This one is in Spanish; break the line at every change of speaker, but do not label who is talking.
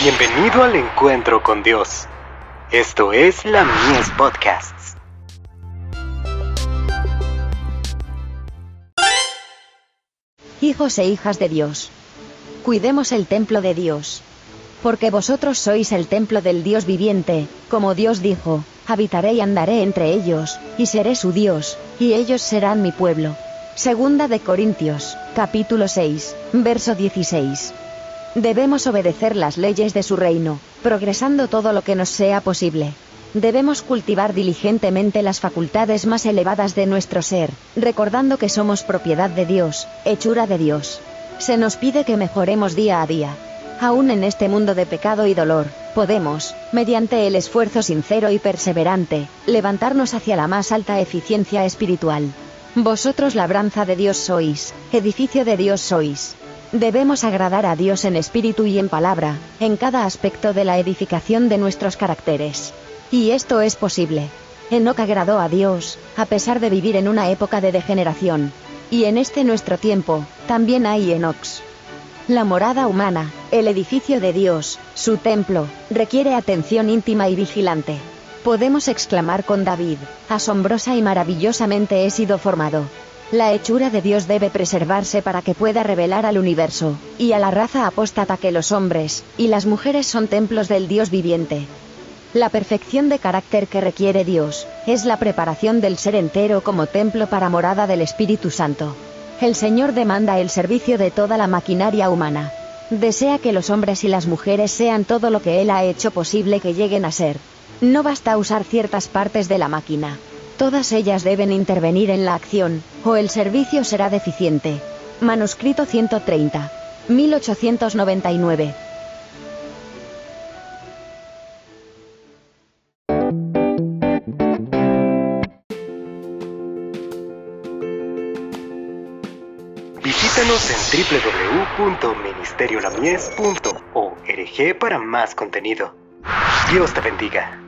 Bienvenido al encuentro con Dios. Esto es la Mies Podcasts.
Hijos e hijas de Dios. Cuidemos el templo de Dios. Porque vosotros sois el templo del Dios viviente, como Dios dijo, habitaré y andaré entre ellos, y seré su Dios, y ellos serán mi pueblo. Segunda de Corintios, capítulo 6, verso 16. Debemos obedecer las leyes de su reino, progresando todo lo que nos sea posible. Debemos cultivar diligentemente las facultades más elevadas de nuestro ser, recordando que somos propiedad de Dios, hechura de Dios. Se nos pide que mejoremos día a día. Aún en este mundo de pecado y dolor, podemos, mediante el esfuerzo sincero y perseverante, levantarnos hacia la más alta eficiencia espiritual. Vosotros labranza de Dios sois, edificio de Dios sois. Debemos agradar a Dios en espíritu y en palabra, en cada aspecto de la edificación de nuestros caracteres. Y esto es posible. Enoch agradó a Dios, a pesar de vivir en una época de degeneración. Y en este nuestro tiempo, también hay Enox. La morada humana, el edificio de Dios, su templo, requiere atención íntima y vigilante. Podemos exclamar con David, asombrosa y maravillosamente he sido formado. La hechura de Dios debe preservarse para que pueda revelar al universo, y a la raza apóstata que los hombres, y las mujeres son templos del Dios viviente. La perfección de carácter que requiere Dios, es la preparación del ser entero como templo para morada del Espíritu Santo. El Señor demanda el servicio de toda la maquinaria humana. Desea que los hombres y las mujeres sean todo lo que Él ha hecho posible que lleguen a ser. No basta usar ciertas partes de la máquina. Todas ellas deben intervenir en la acción, o el servicio será deficiente. Manuscrito 130. 1899.
Visítanos en www.ministeriolamies.org para más contenido. Dios te bendiga.